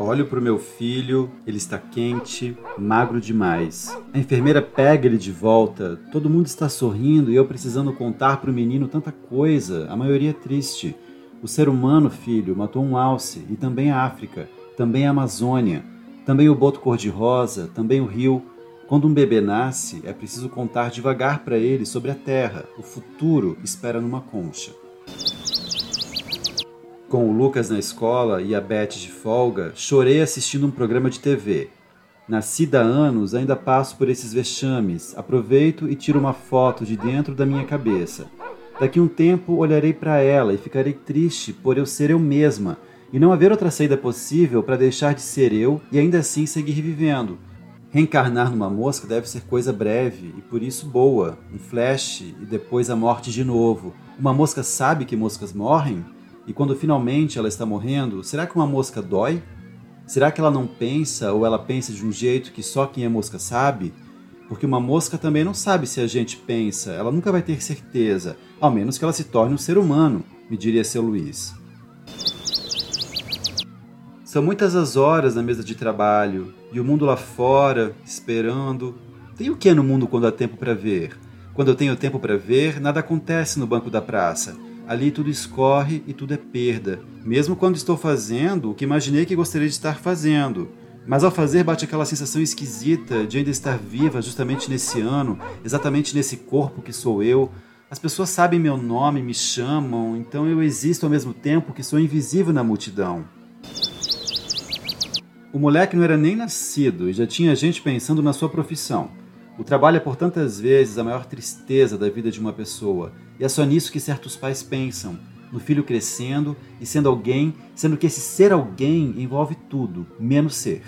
Olho para o meu filho, ele está quente, magro demais. A enfermeira pega ele de volta, todo mundo está sorrindo e eu precisando contar para o menino tanta coisa, a maioria triste. O ser humano, filho, matou um alce e também a África, também a Amazônia, também o boto cor-de-rosa, também o rio. Quando um bebê nasce, é preciso contar devagar para ele sobre a terra. O futuro espera numa concha. Com o Lucas na escola e a Beth de folga, chorei assistindo um programa de TV. Nascida há anos, ainda passo por esses vexames, aproveito e tiro uma foto de dentro da minha cabeça. Daqui um tempo olharei para ela e ficarei triste por eu ser eu mesma e não haver outra saída possível para deixar de ser eu e ainda assim seguir vivendo. Reencarnar numa mosca deve ser coisa breve e por isso boa, um flash e depois a morte de novo. Uma mosca sabe que moscas morrem? E quando finalmente ela está morrendo, será que uma mosca dói? Será que ela não pensa ou ela pensa de um jeito que só quem é mosca sabe? Porque uma mosca também não sabe se a gente pensa, ela nunca vai ter certeza, ao menos que ela se torne um ser humano, me diria seu Luiz. São muitas as horas na mesa de trabalho e o mundo lá fora, esperando. Tem o que no mundo quando há tempo para ver? Quando eu tenho tempo para ver, nada acontece no banco da praça ali tudo escorre e tudo é perda, mesmo quando estou fazendo o que imaginei que gostaria de estar fazendo. Mas ao fazer bate aquela sensação esquisita de ainda estar viva justamente nesse ano, exatamente nesse corpo que sou eu. As pessoas sabem meu nome, me chamam, então eu existo ao mesmo tempo que sou invisível na multidão. O moleque não era nem nascido e já tinha gente pensando na sua profissão. O trabalho é por tantas vezes a maior tristeza da vida de uma pessoa, e é só nisso que certos pais pensam, no filho crescendo e sendo alguém, sendo que esse ser alguém envolve tudo, menos ser.